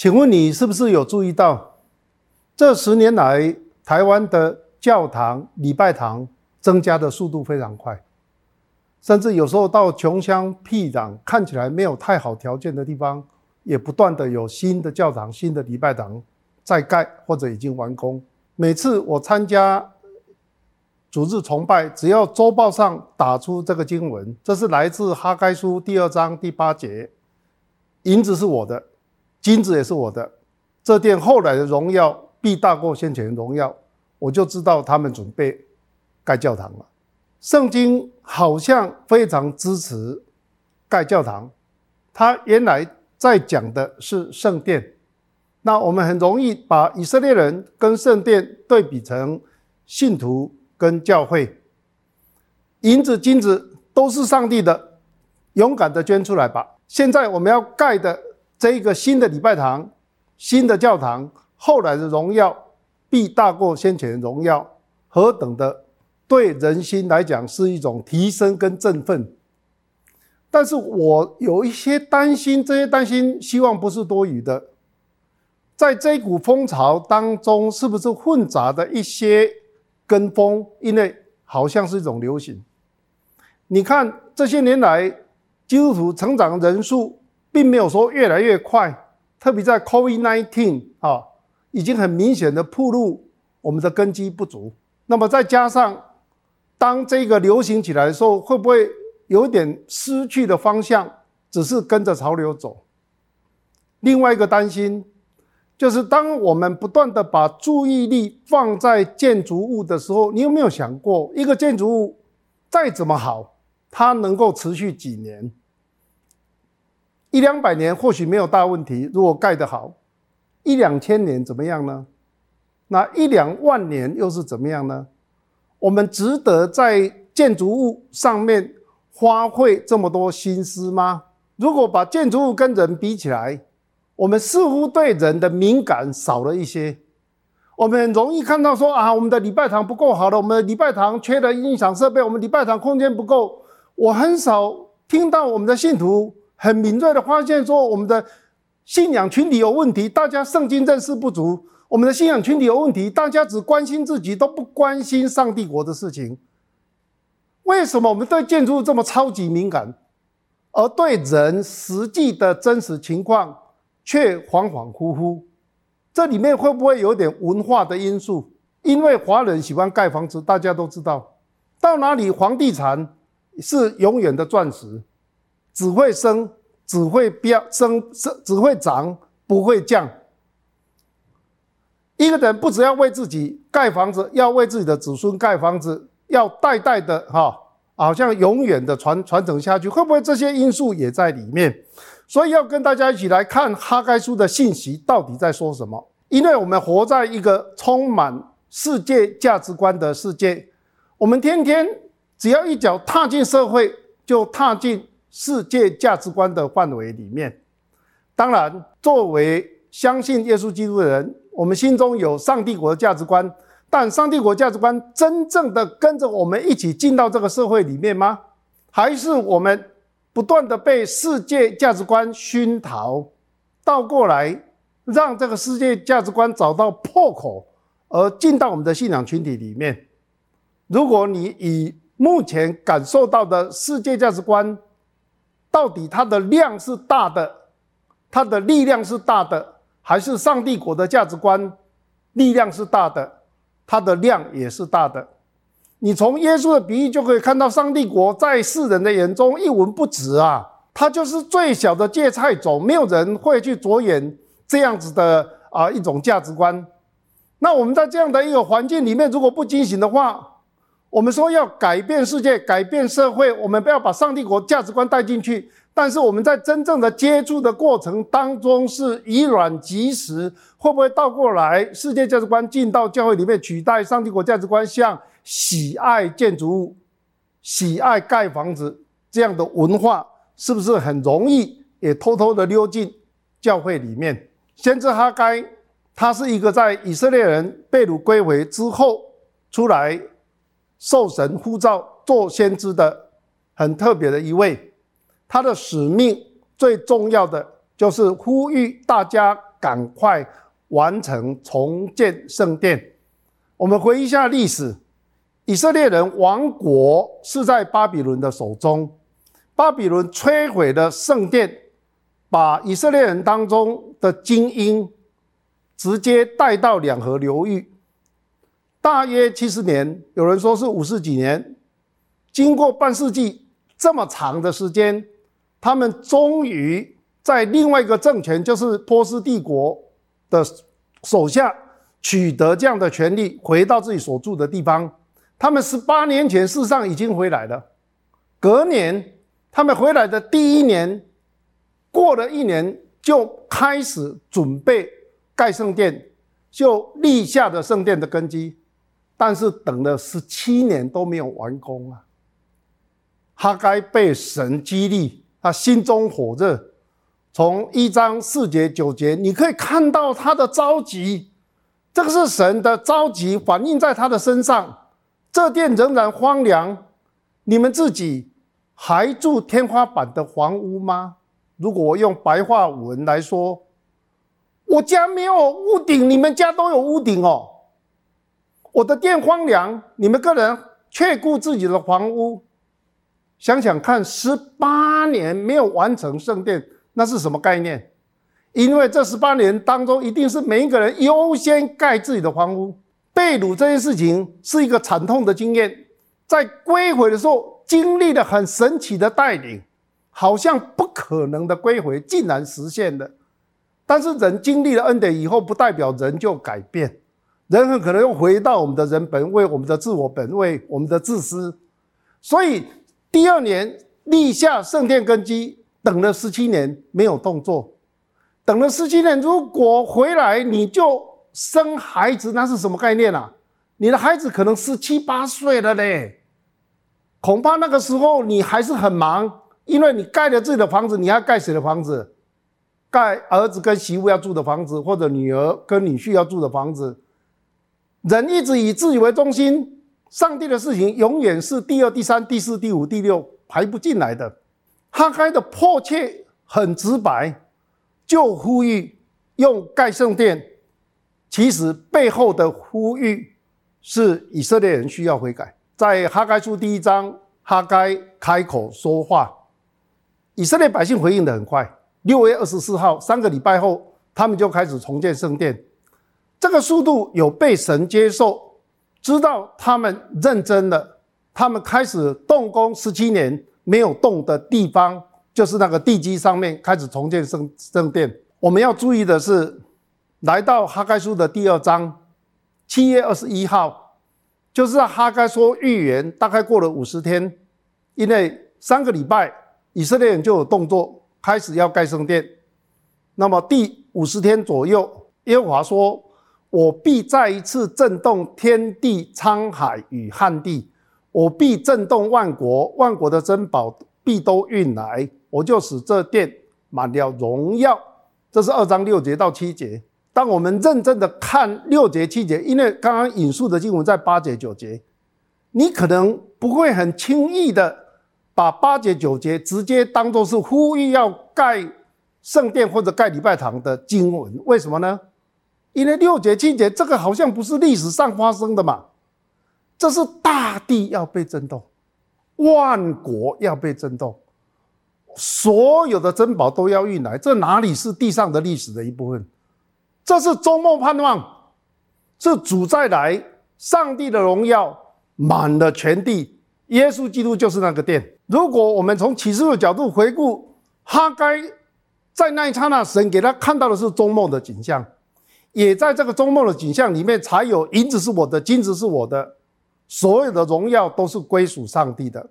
请问你是不是有注意到，这十年来台湾的教堂、礼拜堂增加的速度非常快，甚至有时候到穷乡僻壤，看起来没有太好条件的地方，也不断的有新的教堂、新的礼拜堂在盖或者已经完工。每次我参加主日崇拜，只要周报上打出这个经文，这是来自哈该书第二章第八节，银子是我的。金子也是我的，这殿后来的荣耀必大过先前的荣耀，我就知道他们准备盖教堂了。圣经好像非常支持盖教堂，他原来在讲的是圣殿，那我们很容易把以色列人跟圣殿对比成信徒跟教会，银子金子都是上帝的，勇敢的捐出来吧。现在我们要盖的。这一个新的礼拜堂、新的教堂，后来的荣耀必大过先前的荣耀，何等的对人心来讲是一种提升跟振奋。但是我有一些担心，这些担心希望不是多余的。在这股风潮当中，是不是混杂的一些跟风？因为好像是一种流行。你看这些年来，基督徒成长人数。并没有说越来越快，特别在 COVID-19 啊，已经很明显的暴露我们的根基不足。那么再加上，当这个流行起来的时候，会不会有点失去的方向，只是跟着潮流走？另外一个担心，就是当我们不断的把注意力放在建筑物的时候，你有没有想过，一个建筑物再怎么好，它能够持续几年？一两百年或许没有大问题，如果盖得好，一两千年怎么样呢？那一两万年又是怎么样呢？我们值得在建筑物上面花费这么多心思吗？如果把建筑物跟人比起来，我们似乎对人的敏感少了一些。我们很容易看到说啊，我们的礼拜堂不够好了，我们的礼拜堂缺了音响设备，我们礼拜堂空间不够。我很少听到我们的信徒。很敏锐的发现说，我们的信仰群体有问题，大家圣经认识不足。我们的信仰群体有问题，大家只关心自己，都不关心上帝国的事情。为什么我们对建筑这么超级敏感，而对人实际的真实情况却恍恍惚惚？这里面会不会有点文化的因素？因为华人喜欢盖房子，大家都知道，到哪里房地产是永远的钻石。只会升，只会飙升，升只会涨，不会降。一个人不只要为自己盖房子，要为自己的子孙盖房子，要代代的哈，好像永远的传传承下去，会不会这些因素也在里面？所以要跟大家一起来看哈该书的信息到底在说什么？因为我们活在一个充满世界价值观的世界，我们天天只要一脚踏进社会，就踏进。世界价值观的范围里面，当然，作为相信耶稣基督的人，我们心中有上帝国的价值观。但上帝国价值观真正的跟着我们一起进到这个社会里面吗？还是我们不断的被世界价值观熏陶，倒过来让这个世界价值观找到破口，而进到我们的信仰群体里面？如果你以目前感受到的世界价值观，到底它的量是大的，它的力量是大的，还是上帝国的价值观力量是大的，它的量也是大的？你从耶稣的比喻就可以看到，上帝国在世人的眼中一文不值啊，它就是最小的芥菜种，没有人会去着眼这样子的啊一种价值观。那我们在这样的一个环境里面，如果不警醒的话，我们说要改变世界、改变社会，我们不要把上帝国价值观带进去，但是我们在真正的接触的过程当中，是以卵击石，会不会倒过来？世界价值观进到教会里面，取代上帝国价值观，像喜爱建筑物、喜爱盖房子这样的文化，是不是很容易也偷偷的溜进教会里面？先知哈该，他是一个在以色列人被掳归回之后出来受神呼召做先知的很特别的一位。他的使命最重要的就是呼吁大家赶快完成重建圣殿。我们回忆一下历史，以色列人亡国是在巴比伦的手中，巴比伦摧毁了圣殿，把以色列人当中的精英直接带到两河流域，大约七十年，有人说是五十几年，经过半世纪这么长的时间。他们终于在另外一个政权，就是波斯帝国的手下取得这样的权利，回到自己所住的地方。他们十八年前事实上已经回来了。隔年，他们回来的第一年，过了一年就开始准备盖圣殿，就立下了圣殿的根基。但是等了十七年都没有完工啊！哈该被神激励。他心中火热，从一章四节九节，你可以看到他的着急，这个是神的着急反映在他的身上。这殿仍然荒凉，你们自己还住天花板的房屋吗？如果我用白话文来说，我家没有屋顶，你们家都有屋顶哦。我的殿荒凉，你们个人却顾自己的房屋。想想看，十八年没有完成圣殿，那是什么概念？因为这十八年当中，一定是每一个人优先盖自己的房屋。被掳这件事情是一个惨痛的经验，在归回的时候，经历了很神奇的带领，好像不可能的归回，竟然实现了。但是人经历了恩典以后，不代表人就改变，人很可能又回到我们的人本位、我们的自我本位、我们的自私，所以。第二年立下圣殿根基，等了十七年没有动作，等了十七年，如果回来你就生孩子，那是什么概念啊？你的孩子可能十七八岁了嘞，恐怕那个时候你还是很忙，因为你盖了自己的房子，你要盖谁的房子？盖儿子跟媳妇要住的房子，或者女儿跟女婿要住的房子。人一直以自己为中心。上帝的事情永远是第二、第三、第四、第五、第六排不进来的。哈该的迫切很直白，就呼吁用盖圣殿。其实背后的呼吁是以色列人需要悔改。在哈该书第一章，哈该开口说话，以色列百姓回应的很快。六月二十四号，三个礼拜后，他们就开始重建圣殿。这个速度有被神接受。知道他们认真了，他们开始动工。十七年没有动的地方，就是那个地基上面开始重建圣圣殿。我们要注意的是，来到哈该书的第二章，七月二十一号，就是哈该说预言，大概过了五十天，因为三个礼拜，以色列人就有动作，开始要盖圣殿。那么第五十天左右，耶和华说。我必再一次震动天地沧海与旱地，我必震动万国，万国的珍宝必都运来，我就使这殿满了荣耀。这是二章六节到七节。当我们认真的看六节七节，因为刚刚引述的经文在八节九节，你可能不会很轻易的把八节九节直接当作是呼吁要盖圣殿或者盖礼拜堂的经文，为什么呢？因为六节七节，这个好像不是历史上发生的嘛，这是大地要被震动，万国要被震动，所有的珍宝都要运来，这哪里是地上的历史的一部分？这是终末盼望，是主再来，上帝的荣耀满了全地，耶稣基督就是那个殿。如果我们从启示的角度回顾，哈该在那一刹那，神给他看到的是终末的景象。也在这个周末的景象里面，才有银子是我的，金子是我的，所有的荣耀都是归属上帝的。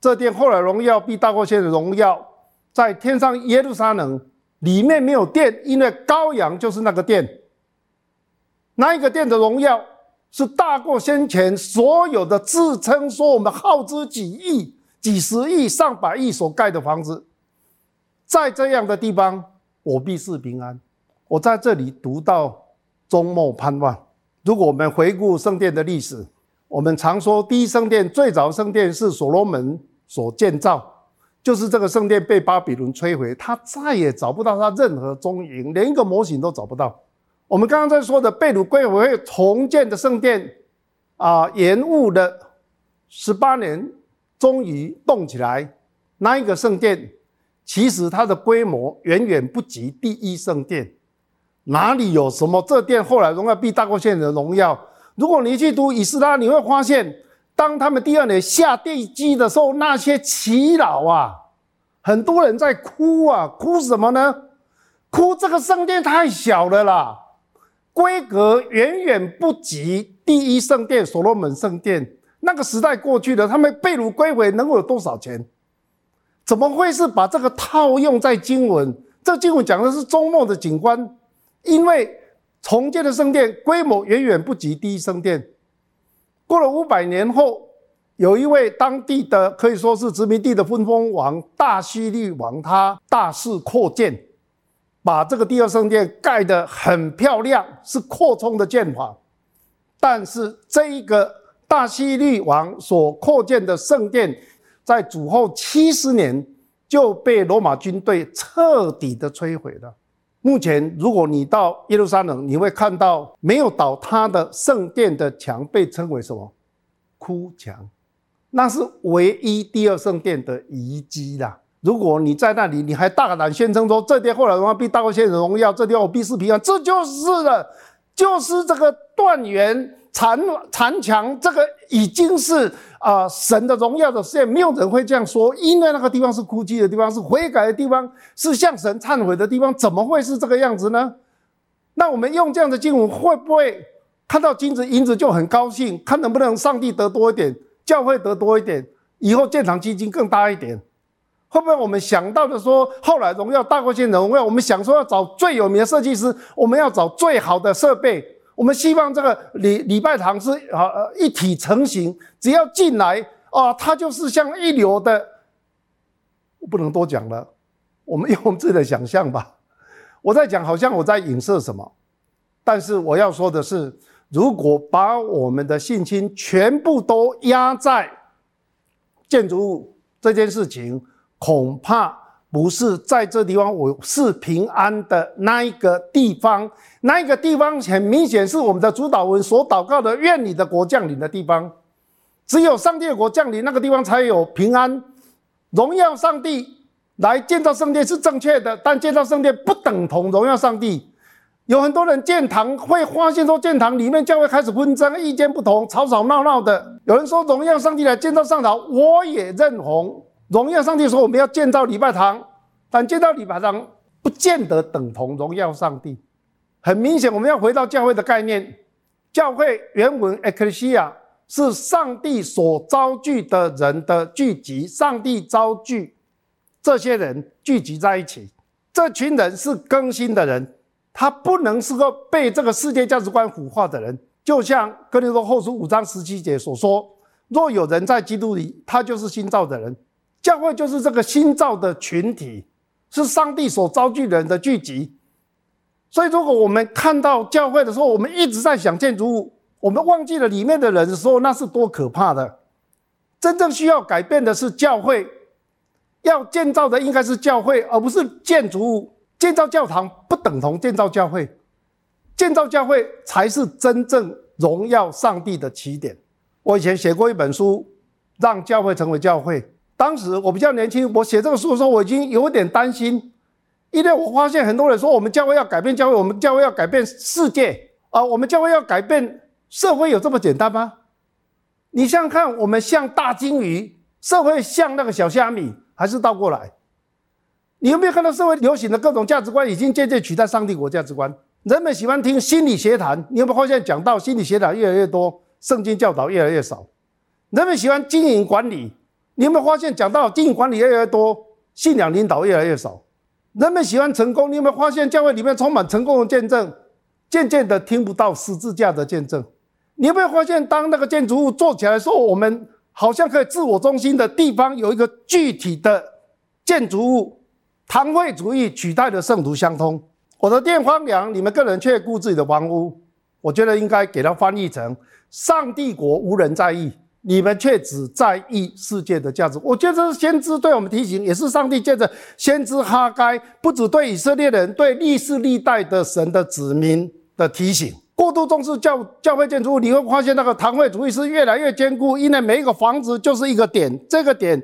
这殿后来荣耀必大过现在的荣耀，在天上耶路撒冷里面没有殿，因为羔羊就是那个殿。那一个殿的荣耀是大过先前所有的自称说我们耗资几亿、几十亿、上百亿所盖的房子，在这样的地方，我必是平安。我在这里读到终末盼望。如果我们回顾圣殿的历史，我们常说第一圣殿最早圣殿是所罗门所建造。就是这个圣殿被巴比伦摧毁，他再也找不到他任何踪影，连一个模型都找不到。我们刚刚在说的被掳归回重建的圣殿，啊，延误了十八年，终于动起来。那一个圣殿，其实它的规模远远不及第一圣殿。哪里有什么这殿后来荣耀必大过先前的荣耀？如果你去读以斯拉，你会发现。当他们第二年下地基的时候，那些耆老啊，很多人在哭啊，哭什么呢？哭这个圣殿太小了啦，规格远远不及第一圣殿所罗门圣殿。那个时代过去了，他们被掳归回能有多少钱？怎么会是把这个套用在经文？这经文讲的是周末的景观，因为重建的圣殿规模远远不及第一圣殿。过了五百年后，有一位当地的可以说是殖民地的分封王大西律王，他大肆扩建，把这个第二圣殿盖得很漂亮，是扩充的建法。但是这一个大西律王所扩建的圣殿，在主后七十年就被罗马军队彻底的摧毁了。目前，如果你到耶路撒冷，你会看到没有倒塌的圣殿的墙被称为什么？哭墙，那是唯一第二圣殿的遗迹啦。如果你在那里，你还大胆宣称说这殿后来荣耀必大过先前荣耀，这殿我必是平安，这就是了，就是这个断垣残残墙，这个已经是。啊、神的荣耀的实现，没有人会这样说，因为那个地方是哭泣的地方，是悔改的地方，是向神忏悔的地方，怎么会是这个样子呢？那我们用这样的经文，会不会看到金子银子就很高兴，看能不能上帝得多一点，教会得多一点，以后建堂基金更大一点？会不会我们想到的说，后来荣耀大过先前荣耀，我们想说要找最有名的设计师，我们要找最好的设备。我们希望这个礼礼拜堂是啊一体成型，只要进来啊，它就是像一流的。我不能多讲了，我们用我们自己的想象吧。我在讲，好像我在影射什么，但是我要说的是，如果把我们的信心全部都压在建筑物这件事情，恐怕。不是在这地方，我是平安的那一个地方，那一个地方很明显是我们的主祷文所祷告的“愿你的国降临”的地方。只有上帝的国降临，那个地方才有平安。荣耀上帝来建造圣殿是正确的，但建造圣殿不等同荣耀上帝。有很多人建堂会发现说，建堂里面教会开始纷争，意见不同，吵吵闹闹的。有人说荣耀上帝来建造圣堂，我也认同。荣耀上帝说：“我们要建造礼拜堂，但建造礼拜堂不见得等同荣耀上帝。很明显，我们要回到教会的概念。教会原文 ecclesia 是上帝所召聚的人的聚集，上帝召聚这些人聚集在一起。这群人是更新的人，他不能是个被这个世界价值观腐化的人。就像哥林多后书五章十七节所说：若有人在基督里，他就是新造的人。”教会就是这个新造的群体，是上帝所召聚人的聚集。所以，如果我们看到教会的时候，我们一直在想建筑物，我们忘记了里面的人的时候，那是多可怕的！真正需要改变的是教会，要建造的应该是教会，而不是建筑物。建造教堂不等同建造教会，建造教会才是真正荣耀上帝的起点。我以前写过一本书，让教会成为教会。当时我比较年轻，我写这个书的时候，我已经有点担心，因为我发现很多人说我们教会要改变教会，我们教会要改变世界啊，我们教会要改变社会，有这么简单吗？你想想看，我们像大鲸鱼，社会像那个小虾米，还是倒过来？你有没有看到社会流行的各种价值观已经渐渐取代上帝国价值观？人们喜欢听心理学谈，你有没有发现讲到心理学谈越来越多，圣经教导越来越少？人们喜欢经营管理。你有没有发现，讲到经营管理越来越多，信仰领导越来越少。人们喜欢成功，你有没有发现教会里面充满成功的见证？渐渐的听不到十字架的见证。你有没有发现，当那个建筑物做起来的时候，我们好像可以自我中心的地方有一个具体的建筑物，堂会主义取代的圣徒相通。我的殿荒凉，你们个人却顾自己的房屋。我觉得应该给它翻译成：上帝国无人在意，你们却只在意世界的价值。我觉得这是先知对我们提醒，也是上帝借着先知哈该，不只对以色列人，对历世历代的神的子民的提醒。过度重视教教会建筑物，你会发现那个堂会主义是越来越坚固，因为每一个房子就是一个点，这个点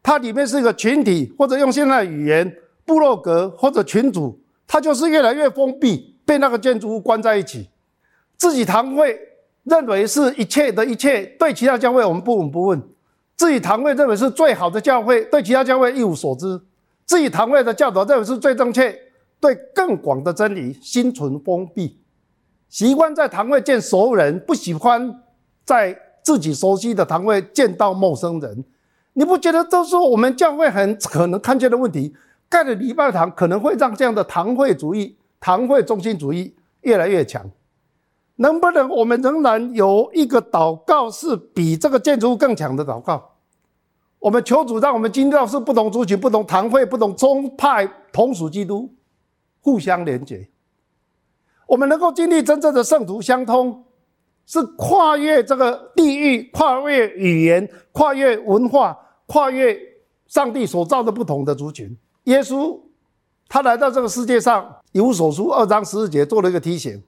它里面是一个群体，或者用现在语言，部落格或者群组，它就是越来越封闭，被那个建筑物关在一起。自己堂会认为是一切的一切，对其他教会我们不闻不问；自己堂会认为是最好的教会，对其他教会一无所知；自己堂会的教导认为是最正确，对更广的真理心存封闭。习惯在堂会见熟人，不喜欢在自己熟悉的堂会见到陌生人。你不觉得这是我们教会很可能看见的问题？盖的礼拜堂可能会让这样的堂会主义、堂会中心主义越来越强。能不能我们仍然有一个祷告是比这个建筑物更强的祷告？我们求主让我们今天是不同族群、不同堂会、不同宗派同属基督，互相连结。我们能够经历真正的圣徒相通，是跨越这个地域、跨越语言、跨越文化、跨越上帝所造的不同的族群。耶稣他来到这个世界上，以弗所书二章十四节做了一个提醒：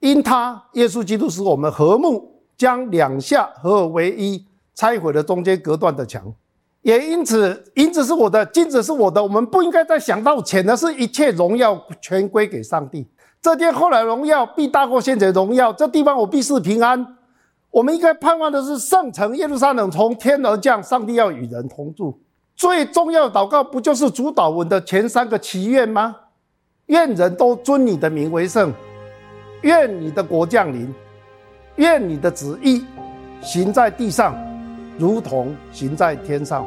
因他耶稣基督使我们和睦，将两下合而为一，拆毁了中间隔断的墙。也因此，银子是我的，金子是我的。我们不应该再想到钱，的是一切荣耀全归给上帝。这天后来荣耀必大过现在荣耀，这地方我必是平安。我们应该盼望的是圣城耶路撒冷从天而降，上帝要与人同住。最重要的祷告不就是主祷文的前三个祈愿吗？愿人都尊你的名为圣，愿你的国降临，愿你的旨意行在地上，如同行在天上。